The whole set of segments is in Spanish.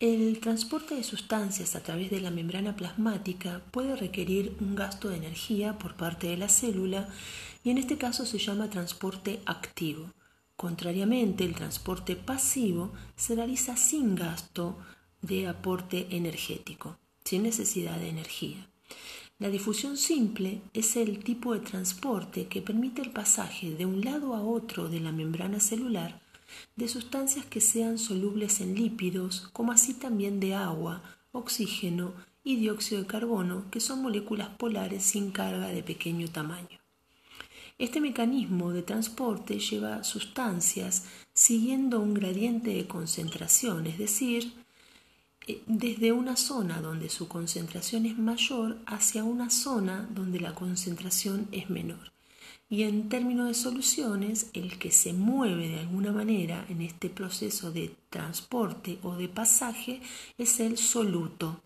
El transporte de sustancias a través de la membrana plasmática puede requerir un gasto de energía por parte de la célula y en este caso se llama transporte activo. Contrariamente, el transporte pasivo se realiza sin gasto de aporte energético, sin necesidad de energía. La difusión simple es el tipo de transporte que permite el pasaje de un lado a otro de la membrana celular de sustancias que sean solubles en lípidos, como así también de agua, oxígeno y dióxido de carbono, que son moléculas polares sin carga de pequeño tamaño. Este mecanismo de transporte lleva sustancias siguiendo un gradiente de concentración, es decir, eh, desde una zona donde su concentración es mayor hacia una zona donde la concentración es menor. Y en términos de soluciones, el que se mueve de alguna manera en este proceso de transporte o de pasaje es el soluto.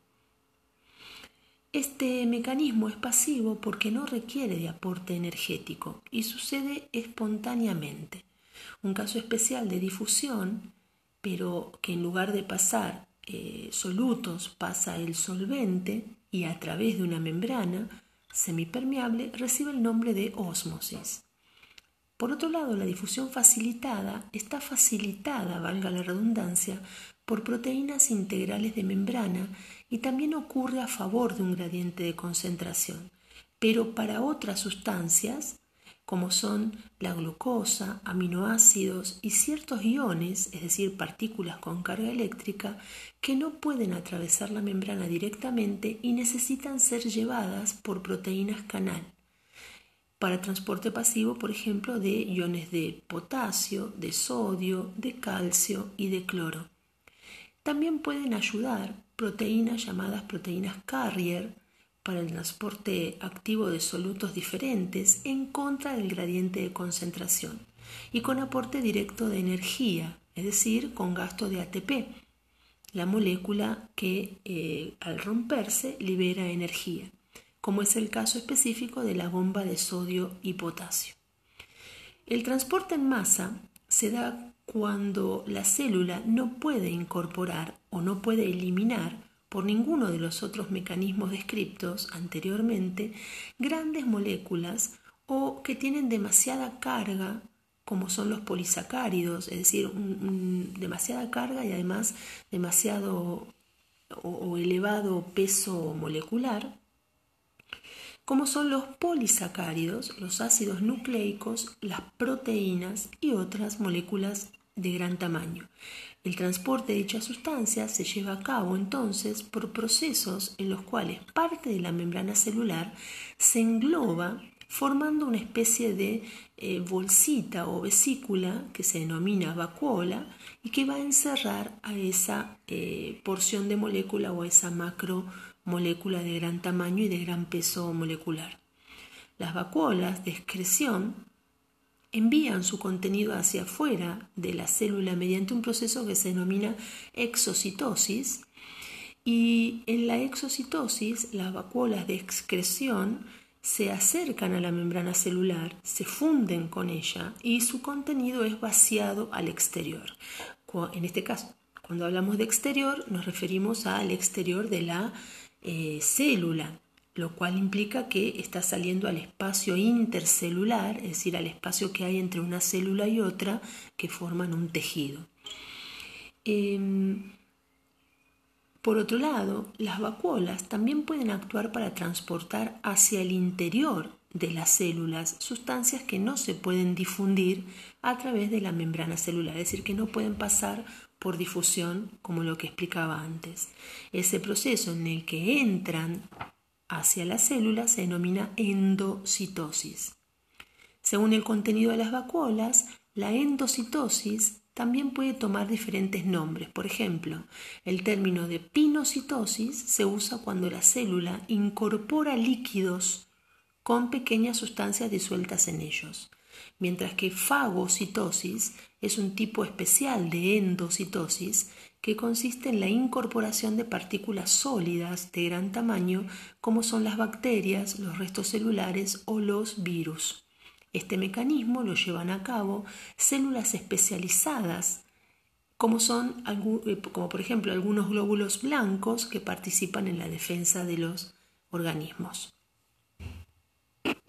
Este mecanismo es pasivo porque no requiere de aporte energético y sucede espontáneamente. Un caso especial de difusión, pero que en lugar de pasar eh, solutos pasa el solvente y a través de una membrana, semipermeable recibe el nombre de ósmosis. Por otro lado, la difusión facilitada está facilitada, valga la redundancia, por proteínas integrales de membrana y también ocurre a favor de un gradiente de concentración. Pero para otras sustancias, como son la glucosa, aminoácidos y ciertos iones, es decir, partículas con carga eléctrica, que no pueden atravesar la membrana directamente y necesitan ser llevadas por proteínas canal. Para transporte pasivo, por ejemplo, de iones de potasio, de sodio, de calcio y de cloro. También pueden ayudar proteínas llamadas proteínas carrier, para el transporte activo de solutos diferentes en contra del gradiente de concentración y con aporte directo de energía, es decir, con gasto de ATP, la molécula que eh, al romperse libera energía, como es el caso específico de la bomba de sodio y potasio. El transporte en masa se da cuando la célula no puede incorporar o no puede eliminar por ninguno de los otros mecanismos descritos anteriormente grandes moléculas o que tienen demasiada carga como son los polisacáridos, es decir, demasiada carga y además demasiado o elevado peso molecular, como son los polisacáridos, los ácidos nucleicos, las proteínas y otras moléculas de gran tamaño. El transporte de dichas sustancias se lleva a cabo entonces por procesos en los cuales parte de la membrana celular se engloba formando una especie de eh, bolsita o vesícula que se denomina vacuola y que va a encerrar a esa eh, porción de molécula o a esa macromolécula de gran tamaño y de gran peso molecular. Las vacuolas de excreción envían su contenido hacia afuera de la célula mediante un proceso que se denomina exocitosis y en la exocitosis las vacuolas de excreción se acercan a la membrana celular, se funden con ella y su contenido es vaciado al exterior. En este caso, cuando hablamos de exterior, nos referimos al exterior de la eh, célula, lo cual implica que está saliendo al espacio intercelular, es decir, al espacio que hay entre una célula y otra que forman un tejido. Em, por otro lado, las vacuolas también pueden actuar para transportar hacia el interior de las células sustancias que no se pueden difundir a través de la membrana celular, es decir, que no pueden pasar por difusión como lo que explicaba antes. Ese proceso en el que entran hacia la célula se denomina endocitosis. Según el contenido de las vacuolas, la endocitosis también puede tomar diferentes nombres. Por ejemplo, el término de pinocitosis se usa cuando la célula incorpora líquidos con pequeñas sustancias disueltas en ellos, mientras que fagocitosis es un tipo especial de endocitosis que consiste en la incorporación de partículas sólidas de gran tamaño como son las bacterias, los restos celulares o los virus. Este mecanismo lo llevan a cabo células especializadas como son eh, como por ejemplo algunos glóbulos blancos que participan en la defensa de los organismos.